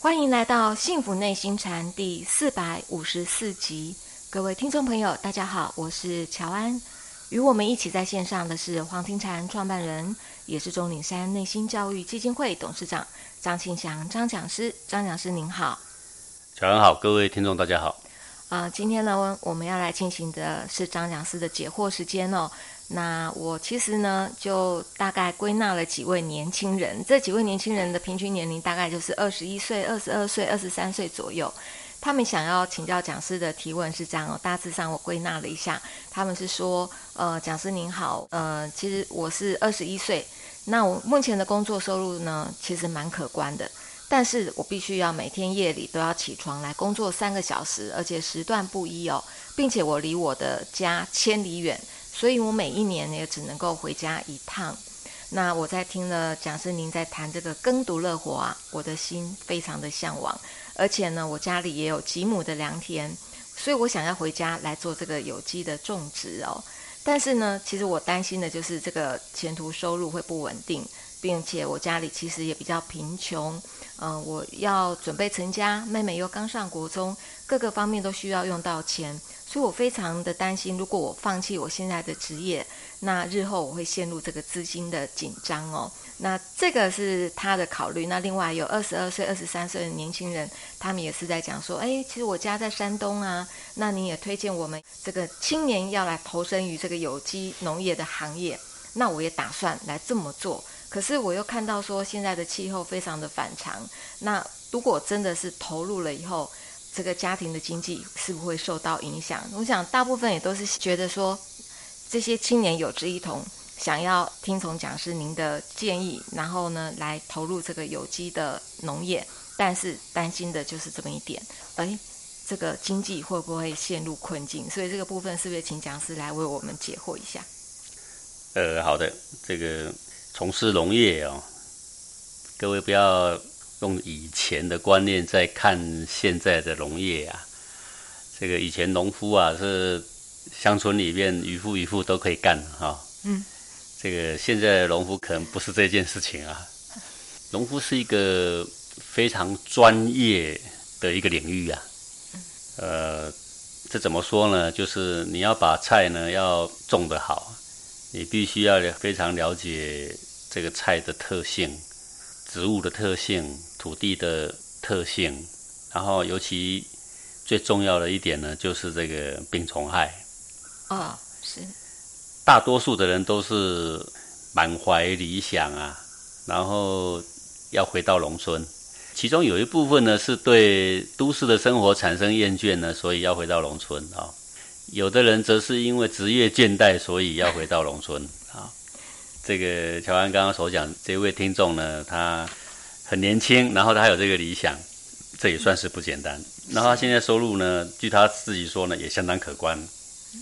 欢迎来到《幸福内心禅》第四百五十四集，各位听众朋友，大家好，我是乔安。与我们一起在线上的是黄庭禅创办人，也是钟岭山内心教育基金会董事长张庆祥张讲师。张讲师您好，乔安好，各位听众大家好。啊，今天呢，我们要来进行的是张讲师的解惑时间哦。那我其实呢，就大概归纳了几位年轻人，这几位年轻人的平均年龄大概就是二十一岁、二十二岁、二十三岁左右。他们想要请教讲师的提问是这样哦，大致上我归纳了一下，他们是说，呃，讲师您好，呃，其实我是二十一岁，那我目前的工作收入呢，其实蛮可观的，但是我必须要每天夜里都要起床来工作三个小时，而且时段不一哦，并且我离我的家千里远。所以我每一年也只能够回家一趟。那我在听了讲师您在谈这个耕读乐活啊，我的心非常的向往。而且呢，我家里也有几亩的良田，所以我想要回家来做这个有机的种植哦。但是呢，其实我担心的就是这个前途收入会不稳定，并且我家里其实也比较贫穷。嗯，我要准备成家，妹妹又刚上国中，各个方面都需要用到钱。所以我非常的担心，如果我放弃我现在的职业，那日后我会陷入这个资金的紧张哦。那这个是他的考虑。那另外有二十二岁、二十三岁的年轻人，他们也是在讲说，哎，其实我家在山东啊，那你也推荐我们这个青年要来投身于这个有机农业的行业，那我也打算来这么做。可是我又看到说现在的气候非常的反常，那如果真的是投入了以后，这个家庭的经济是不会受到影响？我想大部分也都是觉得说，这些青年有志一同，想要听从讲师您的建议，然后呢来投入这个有机的农业，但是担心的就是这么一点，哎，这个经济会不会陷入困境？所以这个部分是不是请讲师来为我们解惑一下？呃，好的，这个从事农业哦，各位不要。用以前的观念在看现在的农业啊，这个以前农夫啊是乡村里面渔夫渔妇都可以干哈，嗯，这个现在的农夫可能不是这件事情啊。农夫是一个非常专业的一个领域啊，呃，这怎么说呢？就是你要把菜呢要种得好，你必须要非常了解这个菜的特性。植物的特性、土地的特性，然后尤其最重要的一点呢，就是这个病虫害。哦，是。大多数的人都是满怀理想啊，然后要回到农村。其中有一部分呢，是对都市的生活产生厌倦呢，所以要回到农村啊。有的人则是因为职业倦怠，所以要回到农村。这个乔安刚刚所讲，这位听众呢，他很年轻，然后他有这个理想，这也算是不简单。然后他现在收入呢，据他自己说呢，也相当可观。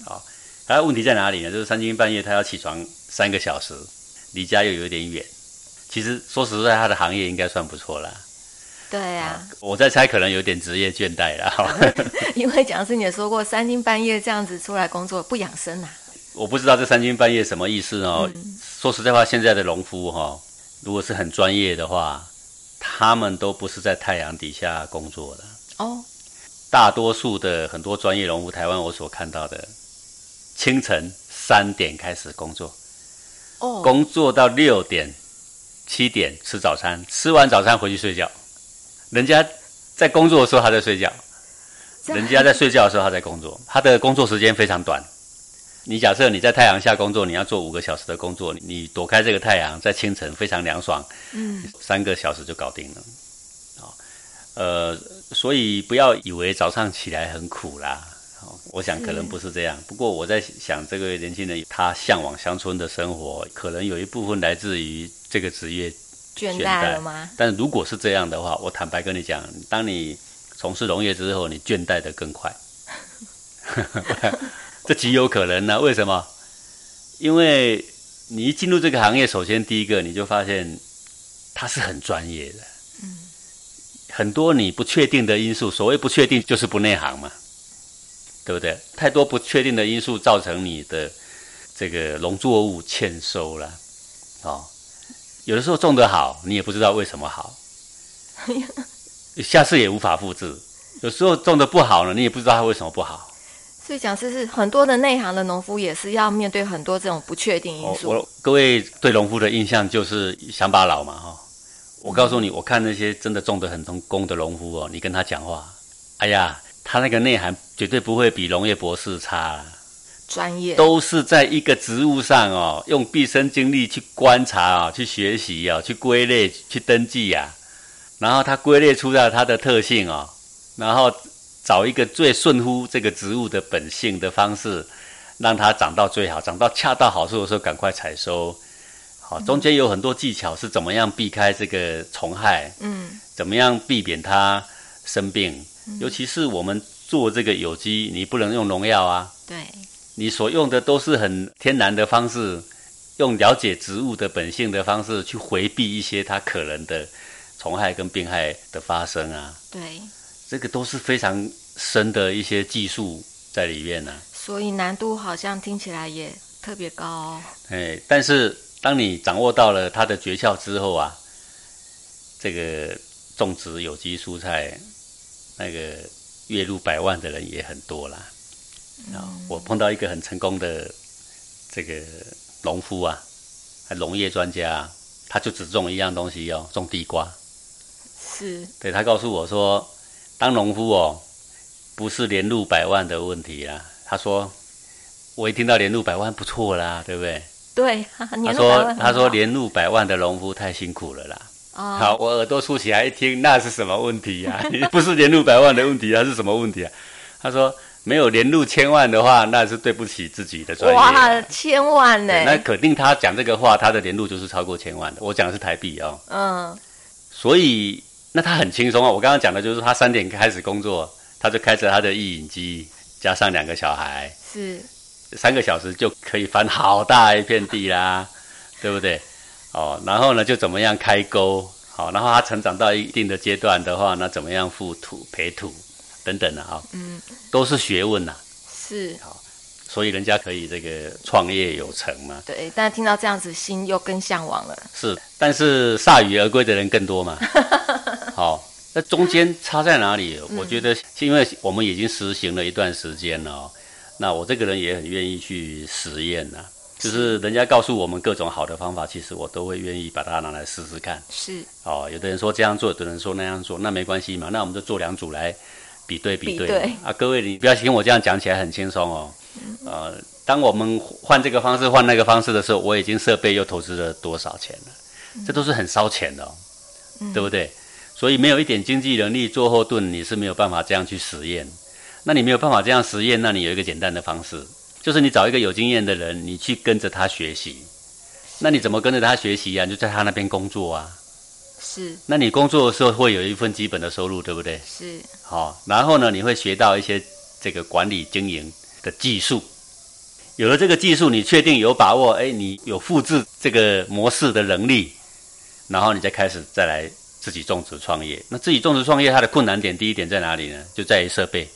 好，他问题在哪里呢？就是三更半夜他要起床三个小时，离家又有点远。其实说实在，他的行业应该算不错啦。对呀，我在猜，可能有点职业倦怠了。因为蒋师你也说过，三更半夜这样子出来工作不养生呐。我不知道这三更半夜什么意思哦。说实在话，现在的农夫哈，如果是很专业的话，他们都不是在太阳底下工作的哦。大多数的很多专业农夫，台湾我所看到的，清晨三点开始工作，哦，工作到六点、七点吃早餐，吃完早餐回去睡觉。人家在工作的时候他在睡觉，人家在睡觉的时候他在工作，他的工作时间非常短。你假设你在太阳下工作，你要做五个小时的工作，你躲开这个太阳，在清晨非常凉爽，嗯，三个小时就搞定了，啊，呃，所以不要以为早上起来很苦啦，我想可能不是这样。不过我在想，这个年轻人他向往乡村的生活，可能有一部分来自于这个职业倦怠了吗？但如果是这样的话，我坦白跟你讲，当你从事农业之后，你倦怠的更快。这极有可能呢？为什么？因为你一进入这个行业，首先第一个你就发现它是很专业的。嗯。很多你不确定的因素，所谓不确定就是不内行嘛，对不对？太多不确定的因素造成你的这个农作物欠收了。哦，有的时候种得好，你也不知道为什么好。下次也无法复制。有时候种的不好呢，你也不知道它为什么不好。所以讲，师是很多的内行的农夫也是要面对很多这种不确定因素。我各位对农夫的印象就是乡巴佬嘛，哈。我告诉你，我看那些真的种的很成功的农夫哦，你跟他讲话，哎呀，他那个内涵绝对不会比农业博士差。专业都是在一个植物上哦，用毕生精力去观察啊，去学习啊，去归类、去登记呀，然后他归类出了它的特性哦，然后找一个最顺乎这个植物的本性的方式，让它长到最好，长到恰到好处的时候赶快采收。好，中间有很多技巧是怎么样避开这个虫害，嗯，怎么样避免它生病，尤其是我们做这个有机，你不能用农药啊，对。你所用的都是很天然的方式，用了解植物的本性的方式去回避一些它可能的虫害跟病害的发生啊。对，这个都是非常深的一些技术在里面呢。所以难度好像听起来也特别高。哎，但是当你掌握到了它的诀窍之后啊，这个种植有机蔬菜，那个月入百万的人也很多啦。啊，我碰到一个很成功的这个农夫啊，农业专家，他就只种一样东西哦，种地瓜。是。对他告诉我说，当农夫哦，不是年入百万的问题啦。他说，我一听到年入百万不错啦，对不对？对。他说，他说年入百万的农夫太辛苦了啦。哦。好，我耳朵竖起来一听，那是什么问题呀？不是年入百万的问题，啊是什么问题啊？他说。没有年入千万的话，那是对不起自己的专业。哇，千万呢？那肯定他讲这个话，他的年入就是超过千万的。我讲的是台币哦。嗯。所以，那他很轻松啊。我刚刚讲的就是他三点开始工作，他就开着他的意影机，加上两个小孩，是三个小时就可以翻好大一片地啦，对不对？哦，然后呢，就怎么样开沟？好，然后他成长到一定的阶段的话，那怎么样覆土、培土？等等的啊，嗯，都是学问呐，是好，所以人家可以这个创业有成嘛。对，但听到这样子，心又更向往了。是，但是铩羽而归的人更多嘛。好，那中间差在哪里？我觉得是，因为我们已经实行了一段时间了，那我这个人也很愿意去实验呐。就是人家告诉我们各种好的方法，其实我都会愿意把它拿来试试看。是哦，有的人说这样做，有的人说那样做，那没关系嘛。那我们就做两组来。比对比对啊！各位，你不要听我这样讲起来很轻松哦。呃，当我们换这个方式换那个方式的时候，我已经设备又投资了多少钱了？这都是很烧钱的哦，对不对？所以没有一点经济能力做后盾，你是没有办法这样去实验。那你没有办法这样实验，那你有一个简单的方式，就是你找一个有经验的人，你去跟着他学习。那你怎么跟着他学习呀？就在他那边工作啊。是，那你工作的时候会有一份基本的收入，对不对？是，好，然后呢，你会学到一些这个管理经营的技术。有了这个技术，你确定有把握，哎，你有复制这个模式的能力，然后你再开始再来自己种植创业。那自己种植创业，它的困难点第一点在哪里呢？就在于设备。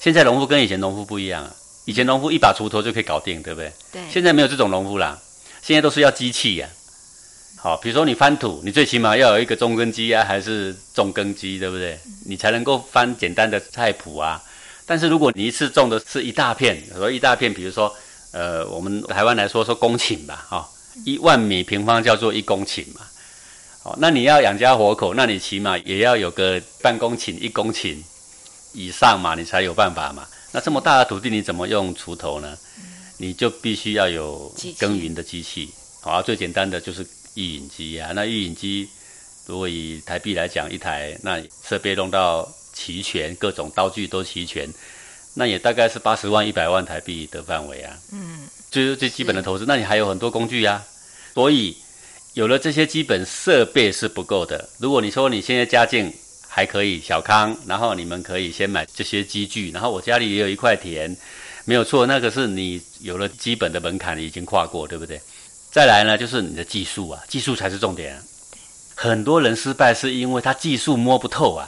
现在农夫跟以前农夫不一样啊，以前农夫一把锄头就可以搞定，对不对？对。现在没有这种农夫啦，现在都是要机器呀。好，比如说你翻土，你最起码要有一个中耕机啊，还是重耕机，对不对？你才能够翻简单的菜谱啊。但是如果你一次种的是一大片，说一大片，比如说，呃，我们台湾来说说公顷吧，哈，一万米平方叫做一公顷嘛。哦，那你要养家活口，那你起码也要有个半公顷、一公顷以上嘛，你才有办法嘛。那这么大的土地，你怎么用锄头呢？你就必须要有耕耘的机器。好，最简单的就是。育影机啊，那育影机如果以台币来讲，一台那设备弄到齐全，各种刀具都齐全，那也大概是八十万、一百万台币的范围啊。嗯，就是最基本的投资。那你还有很多工具呀，所以有了这些基本设备是不够的。如果你说你现在家境还可以，小康，然后你们可以先买这些机具，然后我家里也有一块田，没有错，那个是你有了基本的门槛，你已经跨过，对不对？再来呢，就是你的技术啊，技术才是重点。很多人失败是因为他技术摸不透啊。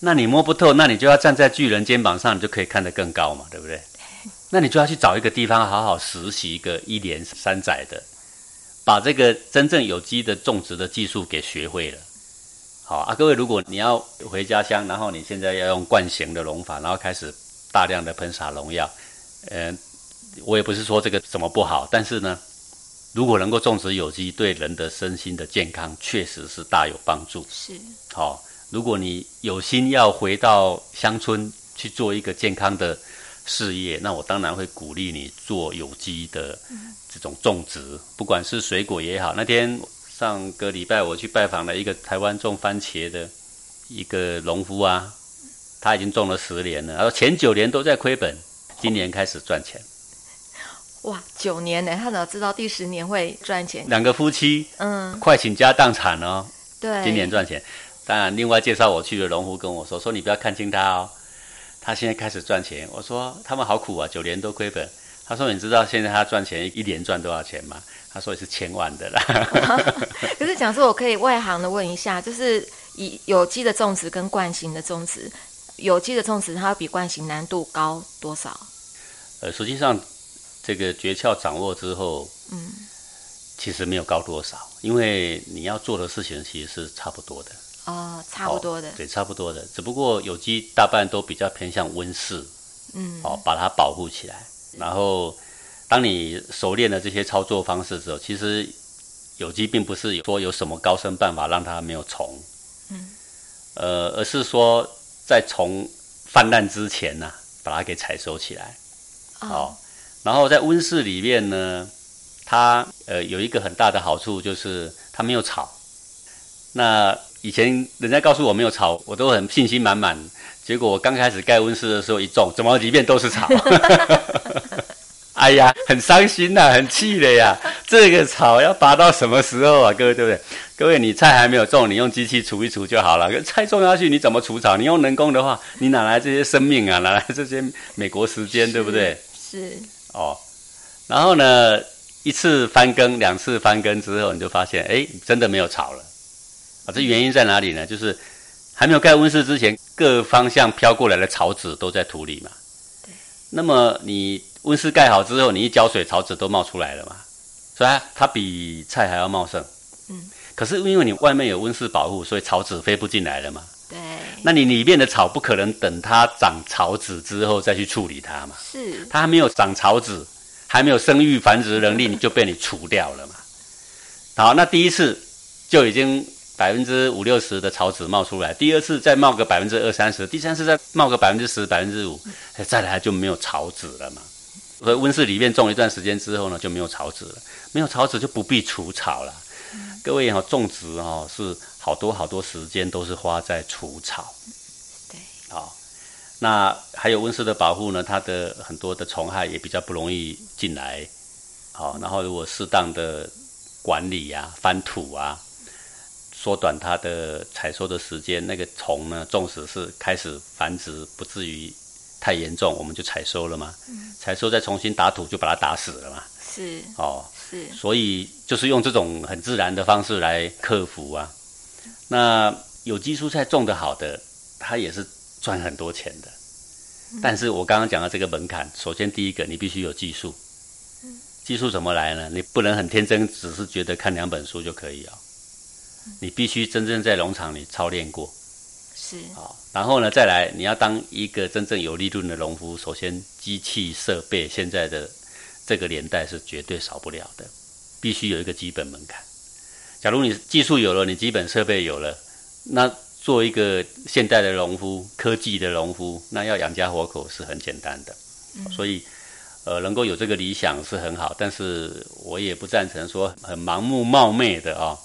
那你摸不透，那你就要站在巨人肩膀上，你就可以看得更高嘛，对不对？那你就要去找一个地方好好实习一个一年三载的，把这个真正有机的种植的技术给学会了。好啊，各位，如果你要回家乡，然后你现在要用惯型的农法，然后开始大量的喷洒农药，呃，我也不是说这个怎么不好，但是呢，如果能够种植有机，对人的身心的健康确实是大有帮助。是，好，如果你有心要回到乡村去做一个健康的事业，那我当然会鼓励你做有机的这种种植，不管是水果也好。那天。上个礼拜我去拜访了一个台湾种番茄的一个农夫啊，他已经种了十年了，然后前九年都在亏本，今年开始赚钱。哇，九年呢？他怎么知道第十年会赚钱？两个夫妻，嗯，快倾家荡产哦。对，今年赚钱。当然，另外介绍我去的农夫跟我说，说你不要看轻他哦，他现在开始赚钱。我说他们好苦啊，九年都亏本。他说你知道现在他赚钱一年赚多少钱吗？他说也是千万的啦。可是讲说，我可以外行的问一下，就是以有机的种植跟惯性的种植，有机的种植它比惯性难度高多少？呃，实际上这个诀窍掌握之后，嗯，其实没有高多少，因为你要做的事情其实是差不多的。哦，差不多的。对，差不多的。只不过有机大半都比较偏向温室，嗯，哦，把它保护起来，然后。当你熟练了这些操作方式之后，其实有机并不是说有什么高深办法让它没有虫，嗯，呃，而是说在虫泛滥之前呢，把它给采收起来，哦，然后在温室里面呢，它呃有一个很大的好处就是它没有草。那以前人家告诉我没有草，我都很信心满满，结果我刚开始盖温室的时候一种，怎么里面都是草？哎呀，很伤心呐，很气的呀！这个草要拔到什么时候啊？各位对不对？各位，你菜还没有种，你用机器除一除就好了。菜种下去，你怎么除草？你用人工的话，你哪来这些生命啊？哪来这些美国时间？对不对？是。哦，然后呢，一次翻耕，两次翻耕之后，你就发现，哎，真的没有草了。啊，这原因在哪里呢？就是还没有盖温室之前，各方向飘过来的草籽都在土里嘛。对。那么你。温室盖好之后，你一浇水，草籽都冒出来了嘛，所以它比菜还要茂盛。嗯，可是因为你外面有温室保护，所以草籽飞不进来了嘛。对。那你里面的草不可能等它长草籽之后再去处理它嘛？是。它还没有长草籽，还没有生育繁殖能力，你就被你除掉了嘛。好，那第一次就已经。百分之五六十的草籽冒出来，第二次再冒个百分之二三十，第三次再冒个百分之十、百分之五，再来就没有草籽了嘛。所以温室里面种一段时间之后呢，就没有草籽了，没有草籽就不必除草了。各位哈，种植哈是好多好多时间都是花在除草。对，好，那还有温室的保护呢，它的很多的虫害也比较不容易进来。好，然后如果适当的管理呀，翻土啊。缩短它的采收的时间，那个虫呢，纵使是开始繁殖，不至于太严重，我们就采收了嘛。嗯采收再重新打土，就把它打死了嘛。是哦，是，所以就是用这种很自然的方式来克服啊。那有机蔬菜种的好的，它也是赚很多钱的。但是我刚刚讲的这个门槛，首先第一个，你必须有技术。技术怎么来呢？你不能很天真，只是觉得看两本书就可以啊。你必须真正在农场里操练过，是啊，然后呢，再来你要当一个真正有利润的农夫，首先机器设备现在的这个年代是绝对少不了的，必须有一个基本门槛。假如你技术有了，你基本设备有了，那做一个现代的农夫、科技的农夫，那要养家活口是很简单的。所以，呃，能够有这个理想是很好，但是我也不赞成说很盲目冒昧的啊。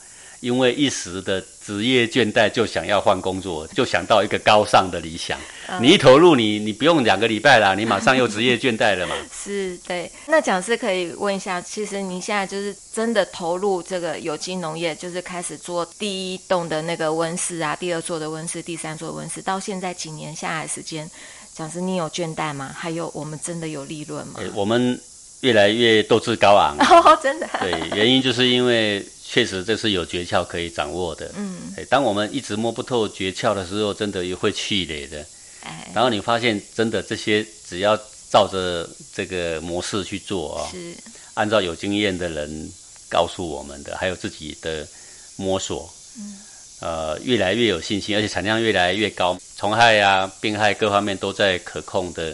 因为一时的职业倦怠，就想要换工作，就想到一个高尚的理想。你一投入，你你不用两个礼拜啦，你马上 又职业倦怠了嘛。是，对。那讲师可以问一下，其实您现在就是真的投入这个有机农业，就是开始做第一栋的那个温室啊，第二座的温室，第三座温室，到现在几年下来时间，讲师你有倦怠吗？还有我们真的有利润吗？我们越来越斗志高昂。哦，真的。对，原因就是因为。确实，这是有诀窍可以掌握的。嗯，当我们一直摸不透诀窍的时候，真的也会气馁的。哎，然后你发现，真的这些只要照着这个模式去做啊，是按照有经验的人告诉我们的，还有自己的摸索，嗯，呃越来越有信心，而且产量越来越高，虫害啊、病害各方面都在可控的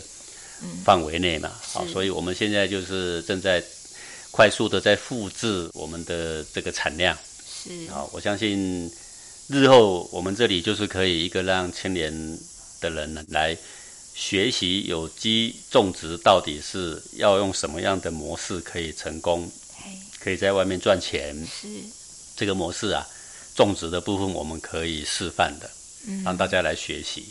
范围内嘛。好，所以我们现在就是正在快速的在复制我们的这个产量。是，好，我相信日后我们这里就是可以一个让青年的人呢来学习有机种植到底是要用什么样的模式可以成功。可以在外面赚钱，是这个模式啊。种植的部分我们可以示范的，嗯，让大家来学习。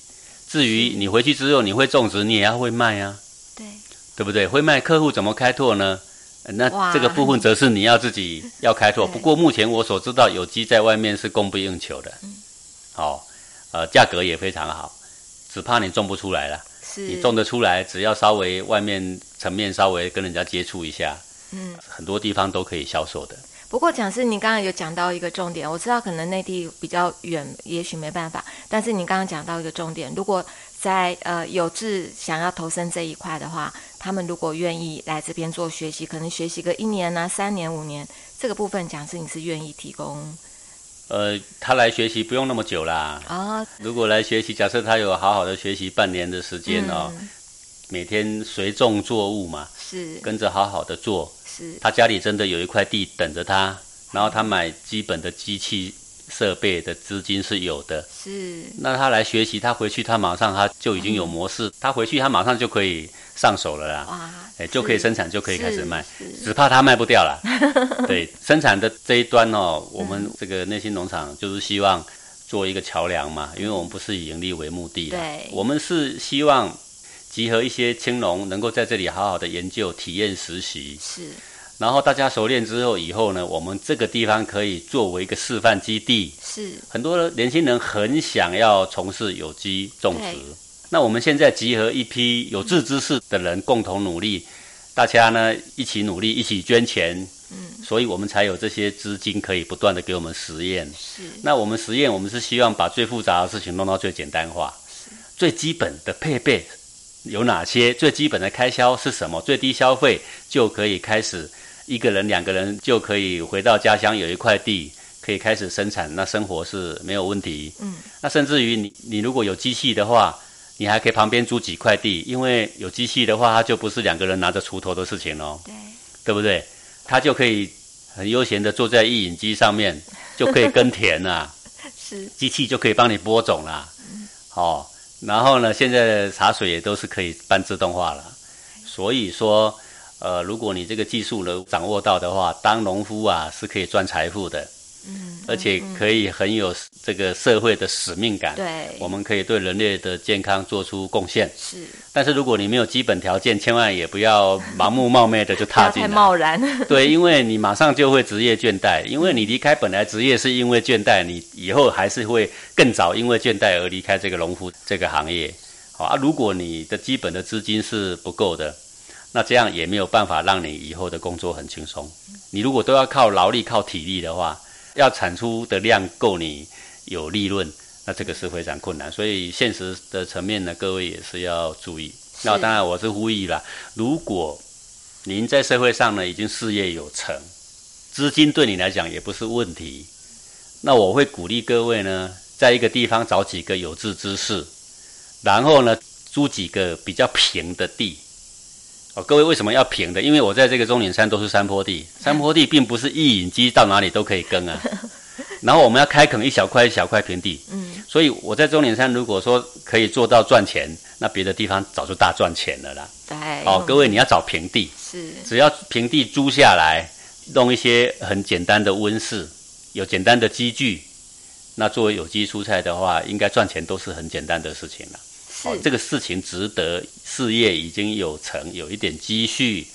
至于你回去之后你会种植，你也要会卖啊，对，对不对？会卖客户怎么开拓呢？那这个部分则是你要自己要开拓。不过目前我所知道，有机在外面是供不应求的，嗯，好，呃，价格也非常好，只怕你种不出来了。是，你种得出来，只要稍微外面层面稍微跟人家接触一下。嗯，很多地方都可以销售的。不过，讲师，你刚刚有讲到一个重点，我知道可能内地比较远，也许没办法。但是你刚刚讲到一个重点，如果在呃有志想要投身这一块的话，他们如果愿意来这边做学习，可能学习个一年啊、三年、五年，这个部分讲师你是愿意提供？呃，他来学习不用那么久啦。啊，如果来学习，假设他有好好的学习半年的时间哦。每天随种作物嘛，是跟着好好的做。是，他家里真的有一块地等着他，然后他买基本的机器设备的资金是有的。是，那他来学习，他回去他马上他就已经有模式，他回去他马上就可以上手了啦。哇，哎，就可以生产，就可以开始卖，只怕他卖不掉了。对，生产的这一端哦，我们这个内心农场就是希望做一个桥梁嘛，因为我们不是以盈利为目的，对，我们是希望。集合一些青农，能够在这里好好的研究、体验、实习。是，然后大家熟练之后，以后呢，我们这个地方可以作为一个示范基地。是，很多年轻人很想要从事有机种植。那我们现在集合一批有志之士的人，共同努力，大家呢一起努力，一起捐钱。嗯，所以我们才有这些资金可以不断的给我们实验。是，那我们实验，我们是希望把最复杂的事情弄到最简单化，最基本的配备。有哪些最基本的开销是什么？最低消费就可以开始，一个人、两个人就可以回到家乡，有一块地可以开始生产，那生活是没有问题。嗯，那甚至于你，你如果有机器的话，你还可以旁边租几块地，因为有机器的话，它就不是两个人拿着锄头的事情喽。对，对不对？他就可以很悠闲的坐在一引机上面，就可以耕田了。是，机器就可以帮你播种了。嗯，哦。然后呢，现在的茶水也都是可以半自动化了，所以说，呃，如果你这个技术能掌握到的话，当农夫啊是可以赚财富的。嗯，而且可以很有这个社会的使命感。对，我们可以对人类的健康做出贡献。是，但是如果你没有基本条件，千万也不要盲目冒昧的就踏进来。太贸然。对，因为你马上就会职业倦怠，因为你离开本来职业是因为倦怠，你以后还是会更早因为倦怠而离开这个农夫这个行业。好啊，如果你的基本的资金是不够的，那这样也没有办法让你以后的工作很轻松。你如果都要靠劳力、靠体力的话。要产出的量够你有利润，那这个是非常困难。所以现实的层面呢，各位也是要注意。那当然我是呼吁了，如果您在社会上呢已经事业有成，资金对你来讲也不是问题，那我会鼓励各位呢，在一个地方找几个有志之士，然后呢租几个比较平的地。哦，各位为什么要平的？因为我在这个中岭山都是山坡地，山坡地并不是一引机到哪里都可以耕啊。然后我们要开垦一小块一小块平地，嗯，所以我在中岭山如果说可以做到赚钱，那别的地方早就大赚钱了啦。对，哦，各位你要找平地，是，只要平地租下来，弄一些很简单的温室，有简单的机具，那作为有机蔬菜的话，应该赚钱都是很简单的事情了。哦，这个事情值得，事业已经有成，有一点积蓄，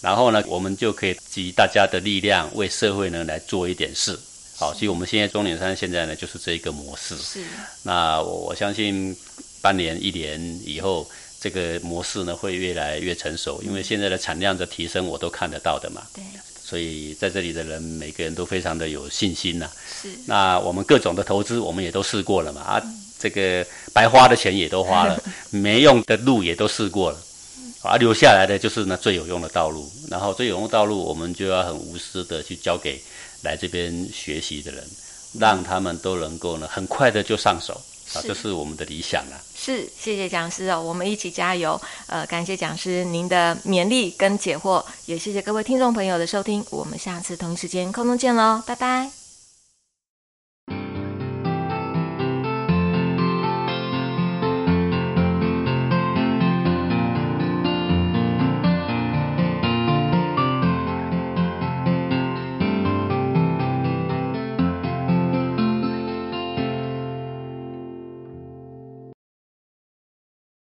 然后呢，我们就可以集大家的力量，为社会呢来做一点事。好，所以我们现在中岭山现在呢就是这一个模式。是。那我我相信半年一年以后，这个模式呢会越来越成熟，因为现在的产量的提升我都看得到的嘛。对。所以在这里的人每个人都非常的有信心呐。是。那我们各种的投资我们也都试过了嘛啊。这个白花的钱也都花了，没用的路也都试过了，啊，留下来的就是那最有用的道路。然后最有用的道路，我们就要很无私的去交给来这边学习的人。让他们都能够呢很快的就上手啊，这是我们的理想啊。是，谢谢讲师哦，我们一起加油。呃，感谢讲师您的勉励跟解惑，也谢谢各位听众朋友的收听，我们下次同一时间空中见喽，拜拜。